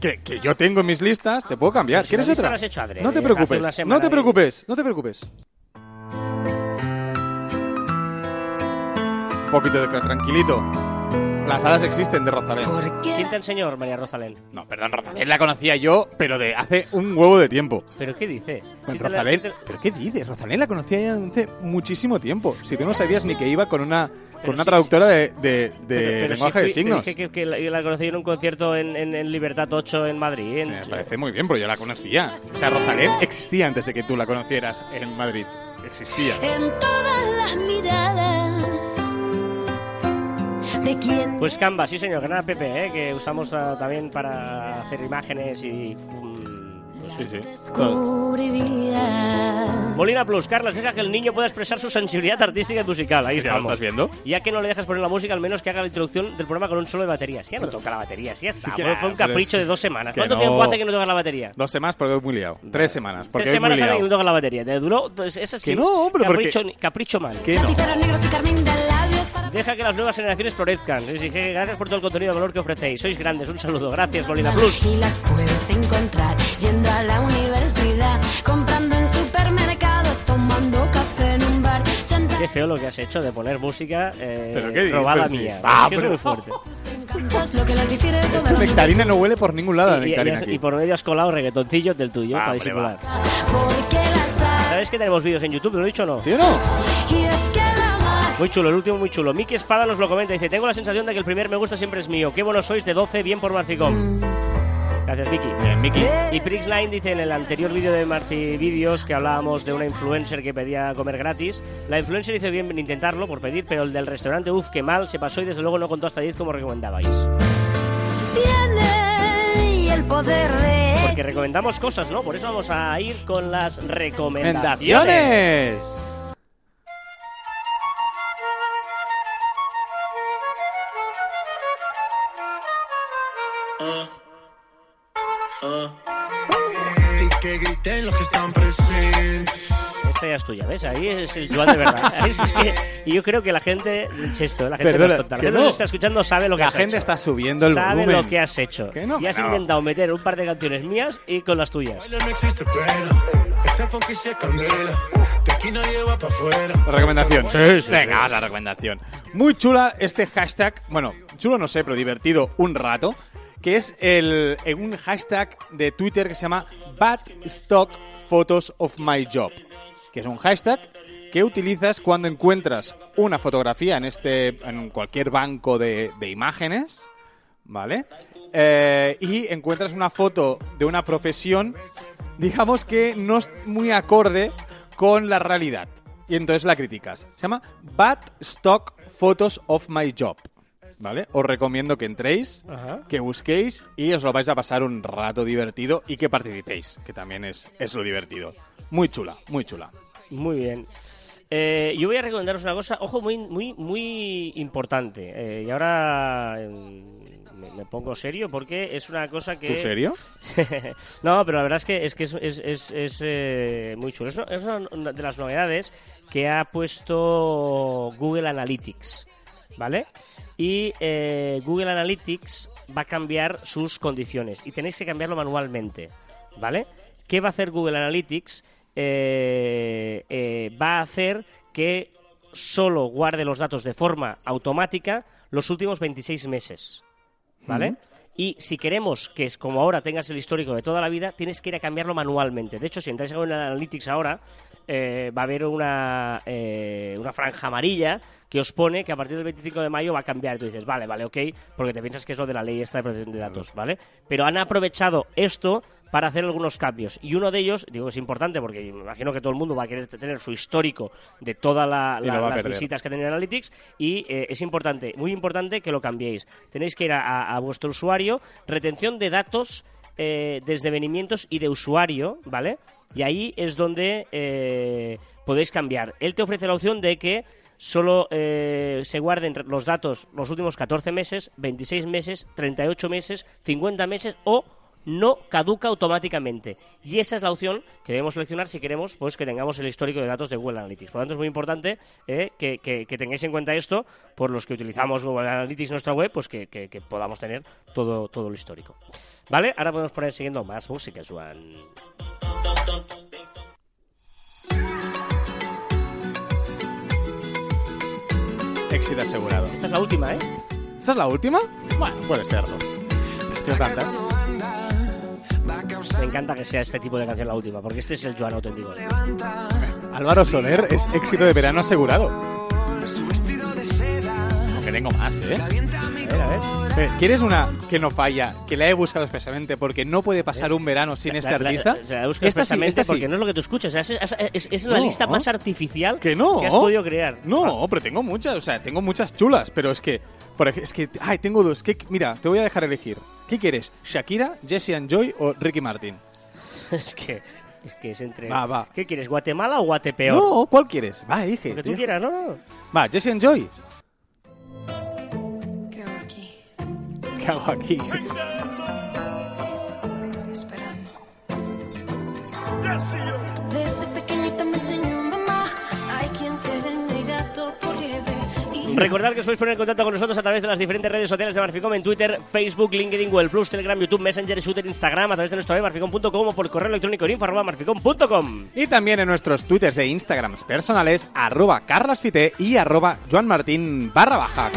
que, que yo tengo en mis listas, te puedo cambiar. Si ¿Quieres otra? hecho adrede, no te preocupes. semana No te preocupes. No te preocupes. Un poquito de tranquilito. Las alas existen de Rosalén. ¿Quién te enseñó, María Rosalén? No, perdón, Rosalén la conocía yo, pero de hace un huevo de tiempo. ¿Pero qué dices? Con Si te la- Rosalén. si te- ¿Pero qué dices? Rosalén la conocía ya hace muchísimo tiempo. Si tú no sabías ni que iba con una, con una sí- traductora de, de- de pero- pero lenguaje si de te signos. dije que, que la, la conocí en un concierto en, en- en Libertad 8 en Madrid. Sí, en- me parece muy bien, pero yo la conocía. O sea, Rosalén existía antes de que tú la conocieras en Madrid. Existía. En todas las miradas de quien Pues Canva, sí señor, gran app, ¿eh? que usamos ah, también para hacer imágenes y... pues, Sí, sí. descubriría. Molina Plus, Carlas, deja que el niño pueda expresar su sensibilidad artística y musical. Ahí ¿Ya lo estamos. estás viendo? Ya que no le dejas poner la música, al menos que haga la introducción del programa con un solo de batería. Si ya no toca la batería, si ya está. que- Fue- fue un capricho es- de dos semanas. que ¿Cuánto no- tiempo hace que no toca la batería? Dos semanas porque voy muy liado. Tres semanas porque Tres semanas hace que no toca la batería. Te duró... pues, es así. Que no, hombre, porque- capricho, capricho mal. ¿Qué no? Deja que las nuevas generaciones florezcan. Sí, sí, que gracias por todo el contenido de valor que ofrecéis. Sois grandes. Un saludo. Gracias, Molina Plus. Y las puedes encontrar yendo a la universidad, comprando en supermercados, tomando café en un bar. Qué feo lo que has hecho de poner música eh, ¿Pero qué robada Sí. mía. Ah, es que es pero- muy [laughs] fuerte. las Nectarina no huele por ningún lado, la Y, y- nectarina y- aquí. y por medio has colado reggaetoncillos del tuyo Ah, para disimular. ¿Sabes que tenemos vídeos en YouTube? ¿Lo he dicho o no? ¿Sí o no? Muy chulo, el último muy chulo. Miki Espada nos lo comenta. Dice, tengo la sensación de que el primer me gusta siempre es mío. Qué buenos sois de 12, bien por Marficom. Gracias, Vicky. Bien, Miki. Y Prixline dice en el anterior vídeo de Marci Vídeos que hablábamos de una influencer que pedía comer gratis. La influencer hizo bien en intentarlo por pedir, pero el del restaurante, uff, qué mal, se pasó y desde luego no contó hasta 10 como recomendabais. Tiene y el poder de Porque recomendamos cosas, ¿no? Por eso vamos a ir con las recomendaciones. Y que griten los que están presentes. Esta ya es tuya, ¿ves? Ahí es el Joan de verdad. Ahí es que- y yo creo que la gente, esto, la gente no Perdona, es tonta. La que gente no. nos está escuchando sabe lo que La has gente hecho. está subiendo el sabe volumen. lo que has hecho. Que no, y has que no. intentado meter un par de canciones mías y con las tuyas. Baile no existe pelo. Este funky se candela. De aquí nadie va para afuera. Recomendación. Sí, sí, Venga, sí. la recomendación. Muy chula este hashtag. Bueno, chulo no sé, pero divertido un rato. Que es el, en un hashtag de Twitter que se llama Bad Stock Photos of My Job. Que es un hashtag que utilizas cuando encuentras una fotografía en este en cualquier banco de, de imágenes, ¿vale? Eh, y encuentras una foto de una profesión, digamos que no es muy acorde con la realidad. Y entonces la criticas. Se llama Bad Stock Photos of My Job. ¿Vale? Os recomiendo que entréis, Ajá. que busquéis y os lo vais a pasar un rato divertido y que participéis, que también es, es lo divertido. Muy chula, muy chula. Muy bien. Eh, yo voy a recomendaros una cosa, ojo, muy, muy, muy importante. Eh, y ahora eh, me, me pongo serio porque es una cosa que... ¿Tú serio? [laughs] no, pero la verdad es que es, que es, es, es- es, eh, muy chulo. Una- es una de las novedades que ha puesto Google Analytics, ¿vale? Y eh, Google Analytics va a cambiar sus condiciones y tenéis que cambiarlo manualmente, ¿vale? ¿Qué va a hacer Google Analytics? Eh, eh, va a hacer que solo guarde los datos de forma automática los últimos 26 meses. ¿Vale? Y si queremos que es como ahora tengas el histórico de toda la vida, tienes que ir a cambiarlo manualmente. De hecho, si entráis en Google Analytics ahora, eh, va a haber una, eh, una franja amarilla que os pone que a partir del 25 de mayo va a cambiar. Y tú dices, vale, vale, ok, porque te piensas que es lo de la ley esta de protección de datos, ¿vale? Pero han aprovechado esto para hacer algunos cambios. Y uno de ellos, digo, es importante porque me imagino que todo el mundo va a querer tener su histórico de todas la, la- las visitas que tenéis en Analytics y eh, es importante, muy importante que lo cambiéis. Tenéis que ir a, a- a vuestro usuario, retención de datos, eh, desdevenimientos y de usuario, ¿vale? Y ahí es donde eh, podéis cambiar. Él te ofrece la opción de que solo eh, se guarden los datos los últimos 14 meses, 26 meses, 38 meses, 50 meses o no caduca automáticamente. Y esa es la opción que debemos seleccionar si queremos pues que tengamos el histórico de datos de Google Analytics. Por lo tanto, es muy importante eh, que, que- que tengáis en cuenta esto por los que utilizamos Google Analytics en nuestra web, pues que, que- podamos tener todo, todo el histórico. ¿Vale? Ahora podemos poner siguiendo más música, Juan. Éxito asegurado. Esta es la última, ¿eh? ¿Esta es la última? Bueno, puede serlo. Tengo tantas. Me encanta que sea este tipo de canción la última, porque este es el Joan auténtico. Álvaro Soler es éxito de verano asegurado. Aunque tengo más, ¿eh? A ver, a ver. Eh, ¿Quieres una que no falla, que la he buscado expresamente porque no puede pasar un verano sin este La- la- artista? sea, la busco Esta sí, expresamente esta sí. porque no es lo que tú escuchas. Es, es- es- es la No. lista más artificial Que no. has podido crear. No, pero tengo muchas, o sea, tengo muchas chulas, pero es que, por es que, ay, tengo dos. ¿Qué- mira, te voy a dejar elegir. ¿Qué quieres? ¿Shakira, Jesse and Joy o Ricky Martin? [laughs] es que es que es entre. Va, va. ¿Qué quieres, Guatemala o Guatepeor? No, ¿cuál quieres? Va. Lo que tú quieras, no, no. Va, Jesse and Joy. ¿Qué hago aquí? ¿Qué hago aquí? Esperando. Recordad que os podéis poner en contacto con nosotros a través de las diferentes redes sociales de Marficom en Twitter, Facebook, LinkedIn, Google Plus, Telegram, YouTube, Messenger, Shooter, Instagram, a través de nuestra web marficom.com o por correo electrónico en info arroba marficom.com. Y también en nuestros twitters e instagrams personales, arroba carlasfite y arroba joanmartin barra baja.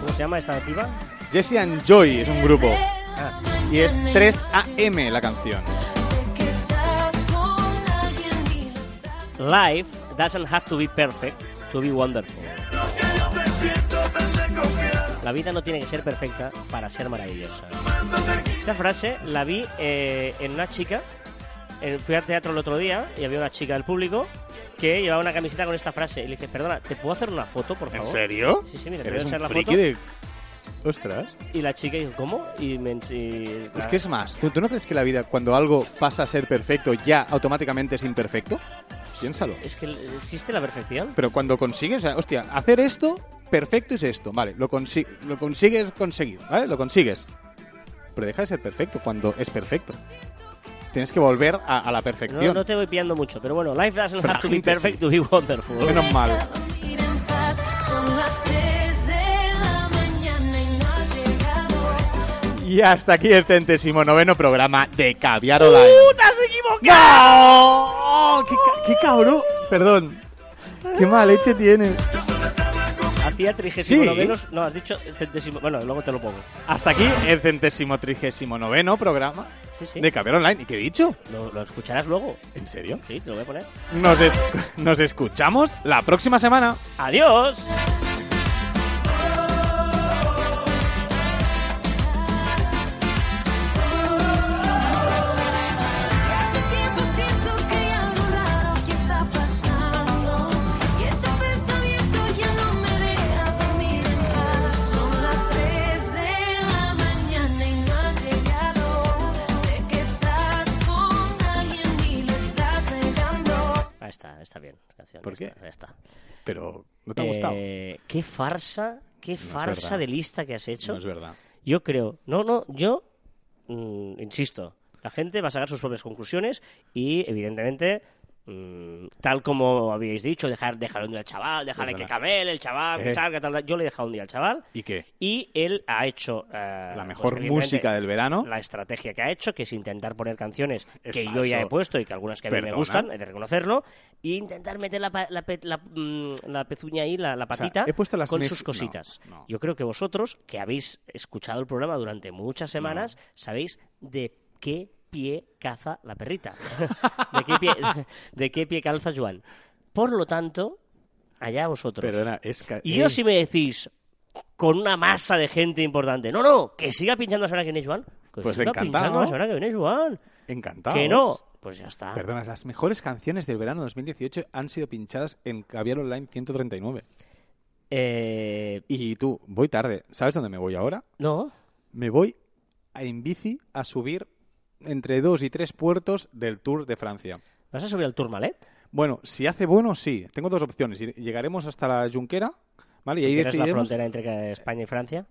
¿Cómo se llama esta piba? Jesse and Joy es un grupo. Ah, Y es 3AM la canción. Life doesn't have to be perfect to be wonderful. La vida no tiene que ser perfecta para ser maravillosa. Esta frase la vi eh, en una chica. fui al teatro el otro día y había una chica del público que llevaba una camiseta con esta frase. Y le dije, perdona, ¿te puedo hacer una foto, por ¿En favor? serio? Sí, sí, mira, te voy a echar la foto. de... Ostras. Y la chica dijo, ¿cómo? Y me y- Es que es más, ¿tú, tú no crees que la vida, cuando algo pasa a ser perfecto, ya automáticamente es imperfecto? Piénsalo. Es que existe la perfección. Pero cuando consigues, o sea, hostia, hacer esto, perfecto es esto, vale, lo, consi- lo consigues conseguir, ¿vale? Lo consigues. Pero deja de ser perfecto cuando es perfecto. Tienes que volver a, a la perfección. No, no te voy pillando mucho, pero bueno, life doesn't Pero have to be perfect sí. to be wonderful. Menos mal. Y hasta aquí el centésimo noveno programa de Caviar Online. ¡Te has equivocado! ¡No! ¡Qué, ca- qué cabrón! Perdón. Qué mala leche tienes. Hacía trigésimo Sí. novenos. No, has dicho centésimo. Bueno, luego te lo pongo. Hasta aquí el centésimo trigésimo noveno programa Sí, sí. de Caviar Online. ¿Y qué he dicho? Lo, lo escucharás luego. ¿En serio? Sí, te lo voy a poner. Nos, es- nos escuchamos la próxima semana. ¡Adiós! Qué farsa, qué farsa de lista que has hecho. No es verdad. Yo creo, no, no, yo mm, insisto, la gente va a sacar sus propias conclusiones y evidentemente, mm, tal como habíais dicho, dejar, dejar un día al chaval, dejarle que camele, el chaval, que Eh. salga, tal, tal. yo le he dejado un día al chaval ¿Y qué? y él ha hecho eh, La pues, mejor música del verano. La estrategia que ha hecho, que es intentar poner canciones Es que yo ya he puesto y que algunas que a mí me gustan, he de reconocerlo, e intentar meter la, la, la, mm, la pezuña ahí, la, sea, patita, he puesto las con sus cositas. no, no. Yo creo que vosotros, que habéis escuchado el programa durante muchas semanas, sabéis de qué pie caza la perrita. de, qué pie, [laughs] de qué pie calza Joan. Por lo tanto, allá vosotros. Perdona, es Y yo eh, si me decís con una masa de gente importante, no, no, que siga pinchando la semana que viene Joan. Que Pues siga encantado. pinchando la semana que viene Joan. Encantados. Que no, pues ya está. Perdona, las mejores canciones del verano 2018 han sido pinchadas en Caviar Online 139. Eh, Y tú, voy tarde. ¿Sabes dónde me voy ahora? no, Me voy a- en bici a subir entre dos y tres puertos del Tour de Francia. ¿vas a subir al Tourmalet? Bueno, si hace bueno, sí. Tengo dos opciones. Llegaremos hasta la Junquera, ¿vale? Y ahí quieres la decidiremos, frontera entre España y Francia.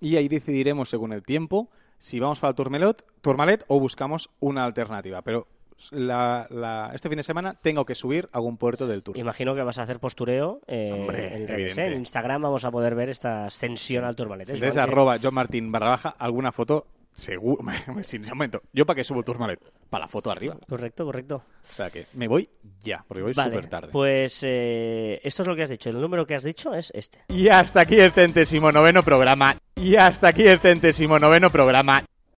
y ahí decidiremos según el tiempo si vamos para el Tourmalet, Tourmalet o buscamos una alternativa. Pero la- la- este fin de semana tengo que subir a algún puerto del Tour. Imagino que vas a hacer postureo eh, Hombre, en redes. ¿eh? En Instagram vamos a poder ver esta ascensión al Tourmalet. Si ¿eh, arroba John Martín barra baja, alguna foto, seguro. Sin ese momento. ¿Yo para qué subo Tourmalet? Para la foto arriba. Correcto, correcto. O sea que me voy ya, porque voy Vale, súper tarde. pues eh, esto es lo que has dicho. El número que has dicho es este. Y hasta aquí el centésimo noveno programa. Y hasta aquí el centésimo noveno programa